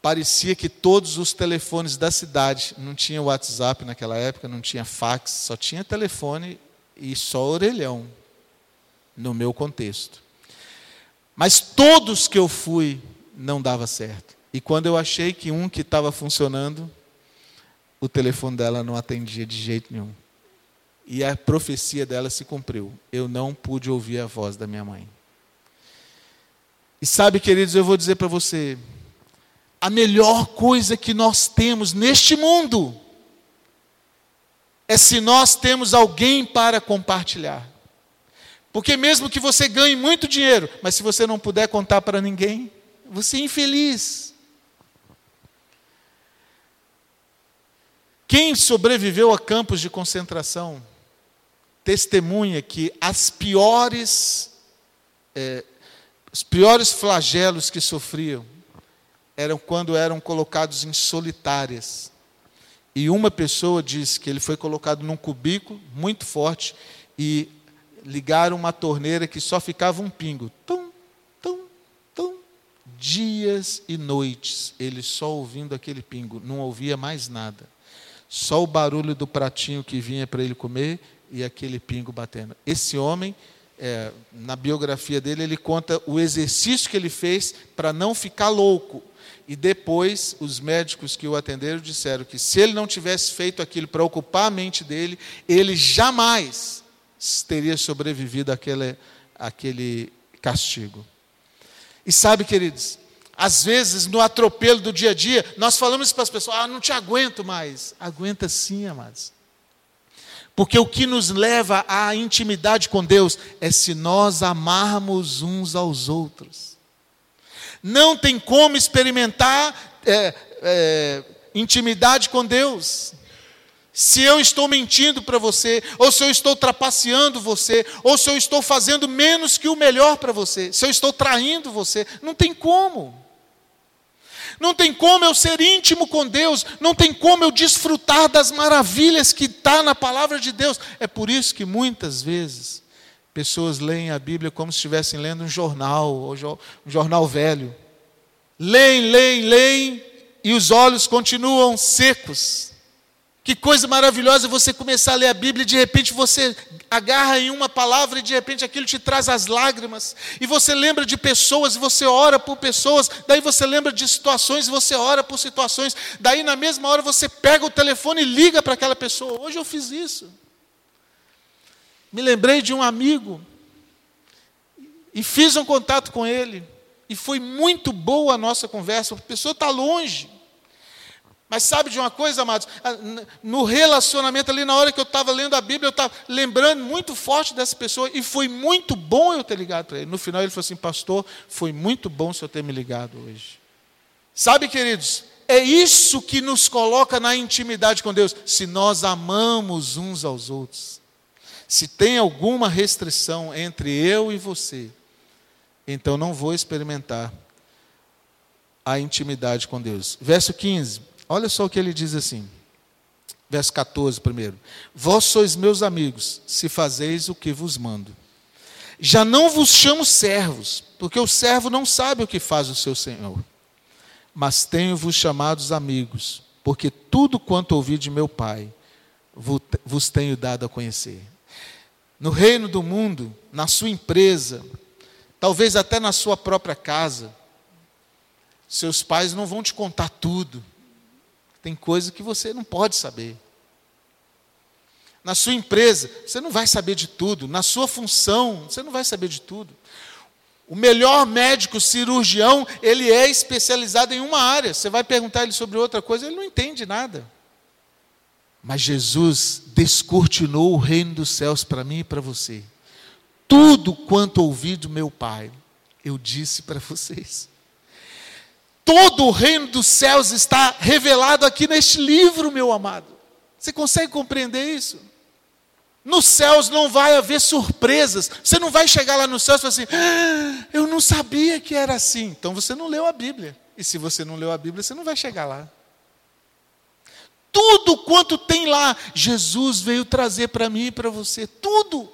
[SPEAKER 2] parecia que todos os telefones da cidade, não tinha WhatsApp naquela época, não tinha fax, só tinha telefone e só orelhão, no meu contexto. Mas todos que eu fui não dava certo. E quando eu achei que um que estava funcionando, o telefone dela não atendia de jeito nenhum. E a profecia dela se cumpriu. Eu não pude ouvir a voz da minha mãe. E sabe, queridos, eu vou dizer para você, a melhor coisa que nós temos neste mundo é se nós temos alguém para compartilhar. Porque mesmo que você ganhe muito dinheiro, mas se você não puder contar para ninguém, você é infeliz. Quem sobreviveu a campos de concentração testemunha que as piores, é, os piores flagelos que sofriam eram quando eram colocados em solitárias. E uma pessoa disse que ele foi colocado num cubículo muito forte e ligaram uma torneira que só ficava um pingo. Tum, tum, tum. Dias e noites, ele só ouvindo aquele pingo, não ouvia mais nada. Só o barulho do pratinho que vinha para ele comer e aquele pingo batendo. Esse homem, é, na biografia dele, ele conta o exercício que ele fez para não ficar louco. E depois, os médicos que o atenderam disseram que se ele não tivesse feito aquilo para ocupar a mente dele, ele jamais teria sobrevivido àquele, àquele castigo. E sabe, queridos, às vezes no atropelo do dia a dia, nós falamos para as pessoas: ah, não te aguento mais. Aguenta sim, amados. Porque o que nos leva à intimidade com Deus é se nós amarmos uns aos outros. Não tem como experimentar é, é, intimidade com Deus. Se eu estou mentindo para você, ou se eu estou trapaceando você, ou se eu estou fazendo menos que o melhor para você, se eu estou traindo você, não tem como. Não tem como eu ser íntimo com Deus, não tem como eu desfrutar das maravilhas que está na palavra de Deus. É por isso que muitas vezes Pessoas leem a Bíblia como se estivessem lendo um jornal, um jornal velho. Leem, leem, leem, e os olhos continuam secos. Que coisa maravilhosa você começar a ler a Bíblia e de repente você agarra em uma palavra e de repente aquilo te traz as lágrimas. E você lembra de pessoas e você ora por pessoas. Daí você lembra de situações e você ora por situações. Daí na mesma hora você pega o telefone e liga para aquela pessoa. Hoje eu fiz isso. Me lembrei de um amigo e fiz um contato com ele. E foi muito boa a nossa conversa. A pessoa está longe. Mas sabe de uma coisa, amados? No relacionamento ali, na hora que eu estava lendo a Bíblia, eu estava lembrando muito forte dessa pessoa, e foi muito bom eu ter ligado para ele. No final ele falou assim, pastor, foi muito bom o senhor ter me ligado hoje. Sabe, queridos, é isso que nos coloca na intimidade com Deus, se nós amamos uns aos outros. Se tem alguma restrição entre eu e você, então não vou experimentar a intimidade com Deus. Verso 15. Olha só o que ele diz assim. Verso 14 primeiro. Vós sois meus amigos, se fazeis o que vos mando. Já não vos chamo servos, porque o servo não sabe o que faz o seu senhor. Mas tenho-vos chamados amigos, porque tudo quanto ouvi de meu Pai, vos tenho dado a conhecer. No reino do mundo, na sua empresa, talvez até na sua própria casa, seus pais não vão te contar tudo. Tem coisa que você não pode saber. Na sua empresa, você não vai saber de tudo. Na sua função, você não vai saber de tudo. O melhor médico cirurgião, ele é especializado em uma área. Você vai perguntar ele sobre outra coisa, ele não entende nada. Mas Jesus descortinou o reino dos céus para mim e para você. Tudo quanto ouvi do meu Pai, eu disse para vocês. Todo o reino dos céus está revelado aqui neste livro, meu amado. Você consegue compreender isso? Nos céus não vai haver surpresas. Você não vai chegar lá nos céus e falar assim: ah, eu não sabia que era assim. Então você não leu a Bíblia. E se você não leu a Bíblia, você não vai chegar lá. Tudo quanto tem lá, Jesus veio trazer para mim e para você. Tudo.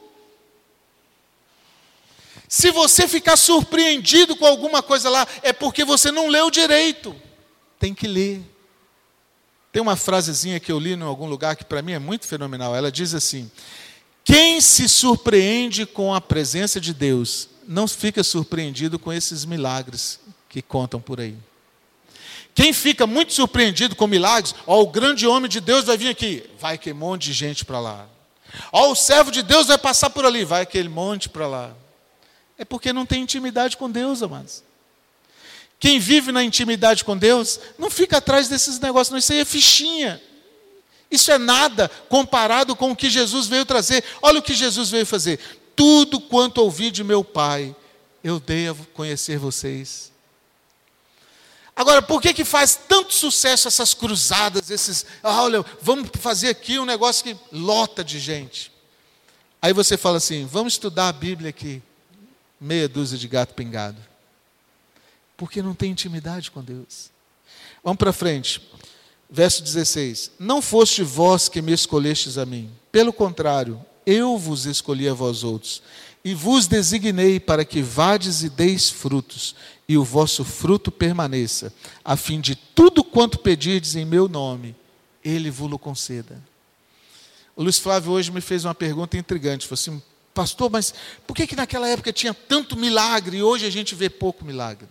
[SPEAKER 2] Se você ficar surpreendido com alguma coisa lá, é porque você não leu direito. Tem que ler. Tem uma frasezinha que eu li em algum lugar que para mim é muito fenomenal. Ela diz assim: Quem se surpreende com a presença de Deus, não fica surpreendido com esses milagres que contam por aí. Quem fica muito surpreendido com milagres, ó, o grande homem de Deus vai vir aqui, vai que um monte de gente para lá. Ó, o servo de Deus vai passar por ali, vai aquele monte para lá. É porque não tem intimidade com Deus, amados. Quem vive na intimidade com Deus, não fica atrás desses negócios, não. Isso aí é fichinha. Isso é nada comparado com o que Jesus veio trazer. Olha o que Jesus veio fazer. Tudo quanto ouvi de meu Pai, eu dei a conhecer vocês. Agora, por que, que faz tanto sucesso essas cruzadas, esses. Ah, olha, vamos fazer aqui um negócio que lota de gente. Aí você fala assim: vamos estudar a Bíblia aqui meia dúzia de gato pingado. Porque não tem intimidade com Deus. Vamos para frente. Verso 16: Não foste vós que me escolhestes a mim, pelo contrário, eu vos escolhi a vós outros, e vos designei para que vades e deis frutos, e o vosso fruto permaneça, a fim de tudo quanto pedirdes em meu nome, ele vos conceda. O Luiz Flávio hoje me fez uma pergunta intrigante, falou assim, pastor, mas por que, que naquela época tinha tanto milagre e hoje a gente vê pouco milagre?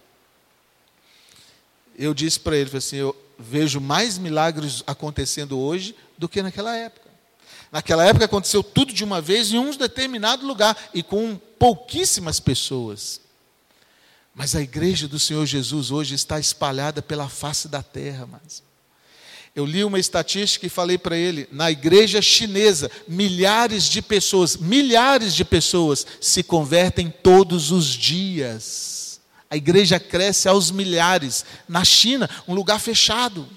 [SPEAKER 2] Eu disse para ele, assim, eu vejo mais milagres acontecendo hoje do que naquela época. Naquela época aconteceu tudo de uma vez em um determinado lugar e com pouquíssimas pessoas. Mas a igreja do Senhor Jesus hoje está espalhada pela face da terra, mas eu li uma estatística e falei para ele: na igreja chinesa, milhares de pessoas, milhares de pessoas se convertem todos os dias. A igreja cresce aos milhares. Na China, um lugar fechado.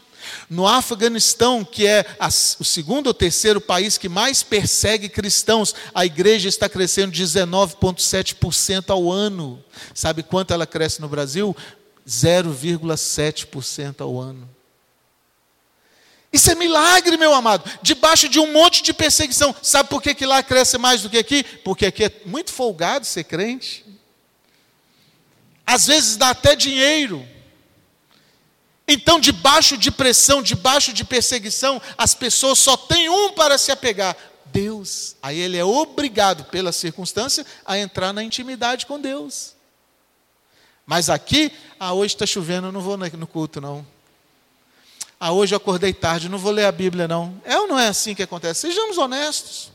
[SPEAKER 2] No Afeganistão, que é o segundo ou terceiro país que mais persegue cristãos, a igreja está crescendo 19,7% ao ano. Sabe quanto ela cresce no Brasil? 0,7% ao ano. Isso é milagre, meu amado. Debaixo de um monte de perseguição. Sabe por que, que lá cresce mais do que aqui? Porque aqui é muito folgado ser crente. Às vezes dá até dinheiro. Então, debaixo de pressão, debaixo de perseguição, as pessoas só têm um para se apegar: Deus. Aí ele é obrigado, pela circunstância, a entrar na intimidade com Deus. Mas aqui, ah, hoje está chovendo, eu não vou no culto, não. Ah, hoje eu acordei tarde, não vou ler a Bíblia, não. É ou não é assim que acontece? Sejamos honestos.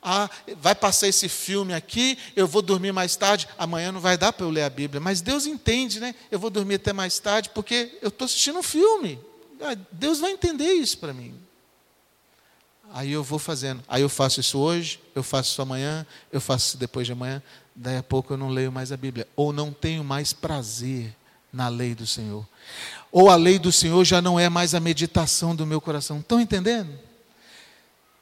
[SPEAKER 2] Ah, vai passar esse filme aqui, eu vou dormir mais tarde, amanhã não vai dar para eu ler a Bíblia. Mas Deus entende, né? Eu vou dormir até mais tarde porque eu estou assistindo um filme. Ah, Deus vai entender isso para mim. Aí eu vou fazendo. Aí eu faço isso hoje, eu faço isso amanhã, eu faço isso depois de amanhã. Daí a pouco eu não leio mais a Bíblia. Ou não tenho mais prazer na lei do Senhor. Ou a lei do Senhor já não é mais a meditação do meu coração. Estão entendendo?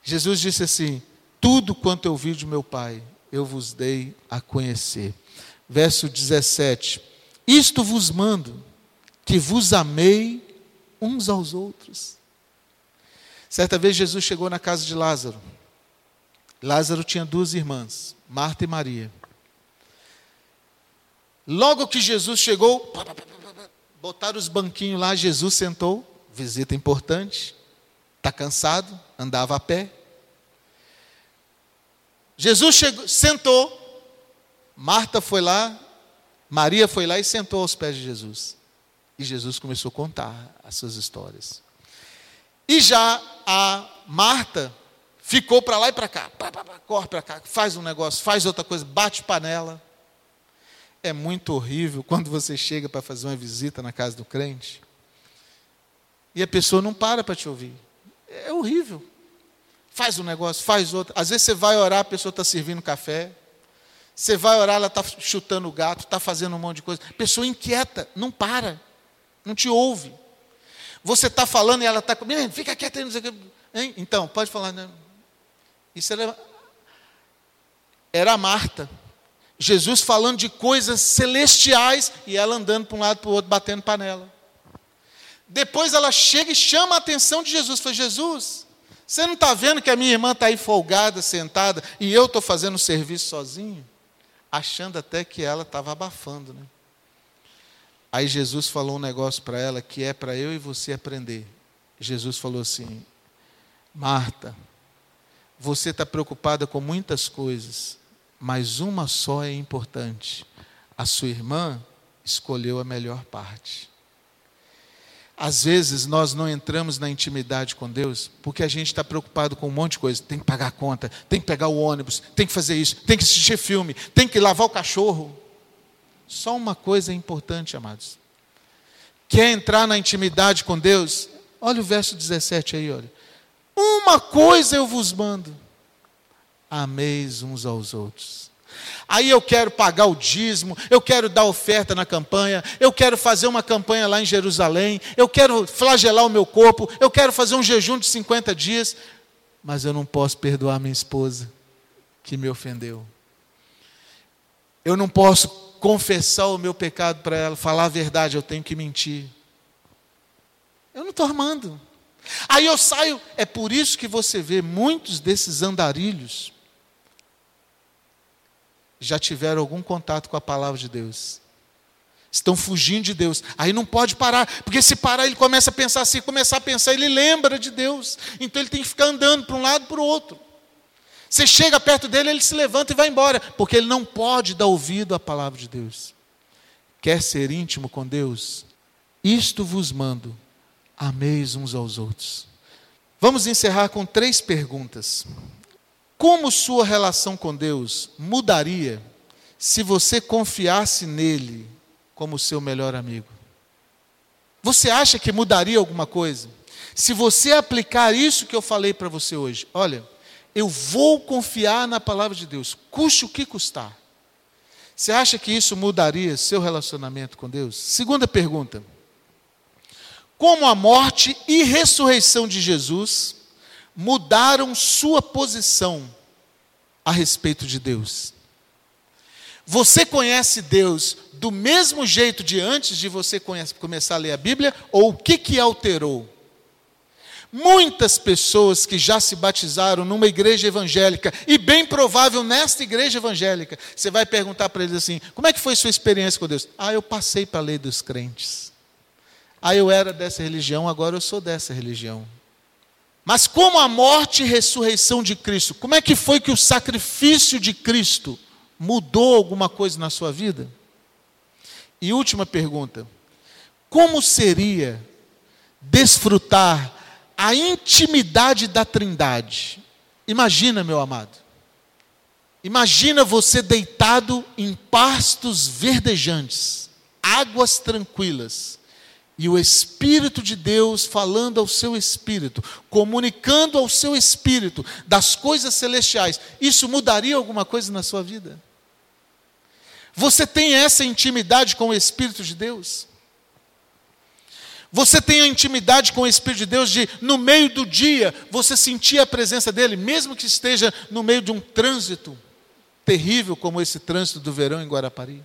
[SPEAKER 2] Jesus disse assim: tudo quanto eu vi de meu Pai, eu vos dei a conhecer. Verso 17: Isto vos mando, que vos amei uns aos outros. Certa vez Jesus chegou na casa de Lázaro. Lázaro tinha duas irmãs, Marta e Maria. Logo que Jesus chegou, botaram os banquinhos lá, Jesus sentou, visita importante, está cansado, andava a pé. Jesus chegou, sentou, Marta foi lá, Maria foi lá e sentou aos pés de Jesus. E Jesus começou a contar as suas histórias. E já a Marta ficou para lá e para cá, pá, pá, pá, corre para cá, faz um negócio, faz outra coisa, bate panela. É muito horrível quando você chega para fazer uma visita na casa do crente e a pessoa não para para te ouvir. É horrível faz um negócio, faz outro. Às vezes você vai orar, a pessoa está servindo café. Você vai orar, ela está chutando o gato, está fazendo um monte de coisa. Pessoa inquieta, não para, não te ouve. Você está falando e ela está. Fica quieta não sei o que. Hein? Então, pode falar. Né? Isso era, era a Marta. Jesus falando de coisas celestiais e ela andando para um lado para o outro, batendo panela. Depois ela chega e chama a atenção de Jesus. Foi Jesus, você não está vendo que a minha irmã está aí folgada, sentada, e eu estou fazendo o serviço sozinho? Achando até que ela estava abafando. Né? Aí Jesus falou um negócio para ela que é para eu e você aprender. Jesus falou assim: Marta, você está preocupada com muitas coisas, mas uma só é importante. A sua irmã escolheu a melhor parte. Às vezes nós não entramos na intimidade com Deus porque a gente está preocupado com um monte de coisa. Tem que pagar a conta, tem que pegar o ônibus, tem que fazer isso, tem que assistir filme, tem que lavar o cachorro. Só uma coisa é importante, amados. Quer entrar na intimidade com Deus? Olha o verso 17 aí, olha. Uma coisa eu vos mando: ameis uns aos outros. Aí eu quero pagar o dízimo, eu quero dar oferta na campanha, eu quero fazer uma campanha lá em Jerusalém, eu quero flagelar o meu corpo, eu quero fazer um jejum de 50 dias, mas eu não posso perdoar minha esposa que me ofendeu. Eu não posso confessar o meu pecado para ela, falar a verdade, eu tenho que mentir. Eu não estou armando. Aí eu saio, é por isso que você vê muitos desses andarilhos já tiveram algum contato com a palavra de Deus. Estão fugindo de Deus. Aí não pode parar, porque se parar ele começa a pensar, se começar a pensar, ele lembra de Deus. Então ele tem que ficar andando para um lado para o outro. Você chega perto dele, ele se levanta e vai embora, porque ele não pode dar ouvido à palavra de Deus. Quer ser íntimo com Deus? Isto vos mando: ameis uns aos outros. Vamos encerrar com três perguntas. Como sua relação com Deus mudaria se você confiasse nele como seu melhor amigo? Você acha que mudaria alguma coisa? Se você aplicar isso que eu falei para você hoje, olha, eu vou confiar na palavra de Deus, custe o que custar. Você acha que isso mudaria seu relacionamento com Deus? Segunda pergunta: Como a morte e ressurreição de Jesus mudaram sua posição a respeito de Deus. Você conhece Deus do mesmo jeito de antes de você começar a ler a Bíblia? Ou o que, que alterou? Muitas pessoas que já se batizaram numa igreja evangélica, e bem provável nesta igreja evangélica, você vai perguntar para eles assim: como é que foi sua experiência com Deus? Ah, eu passei para a lei dos crentes. Ah, eu era dessa religião, agora eu sou dessa religião. Mas como a morte e ressurreição de Cristo, como é que foi que o sacrifício de Cristo mudou alguma coisa na sua vida? E última pergunta: como seria desfrutar a intimidade da Trindade? Imagina, meu amado. Imagina você deitado em pastos verdejantes, águas tranquilas, e o Espírito de Deus falando ao seu espírito, comunicando ao seu espírito das coisas celestiais. Isso mudaria alguma coisa na sua vida? Você tem essa intimidade com o Espírito de Deus? Você tem a intimidade com o Espírito de Deus de, no meio do dia, você sentir a presença dele, mesmo que esteja no meio de um trânsito terrível como esse trânsito do verão em Guarapari?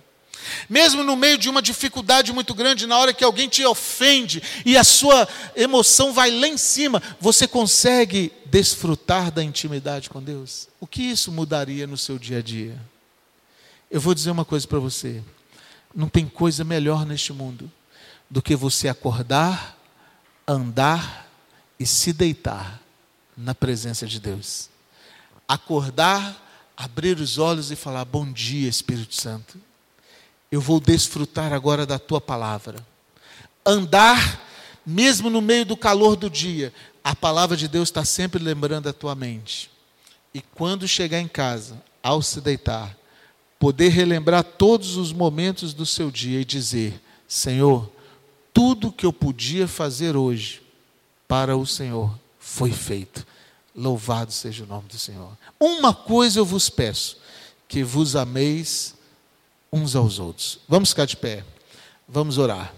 [SPEAKER 2] Mesmo no meio de uma dificuldade muito grande, na hora que alguém te ofende e a sua emoção vai lá em cima, você consegue desfrutar da intimidade com Deus? O que isso mudaria no seu dia a dia? Eu vou dizer uma coisa para você: não tem coisa melhor neste mundo do que você acordar, andar e se deitar na presença de Deus. Acordar, abrir os olhos e falar: Bom dia, Espírito Santo. Eu vou desfrutar agora da tua palavra. Andar, mesmo no meio do calor do dia, a palavra de Deus está sempre lembrando a tua mente. E quando chegar em casa, ao se deitar, poder relembrar todos os momentos do seu dia e dizer: Senhor, tudo que eu podia fazer hoje para o Senhor foi feito. Louvado seja o nome do Senhor. Uma coisa eu vos peço: que vos ameis uns aos outros. Vamos ficar de pé, vamos orar.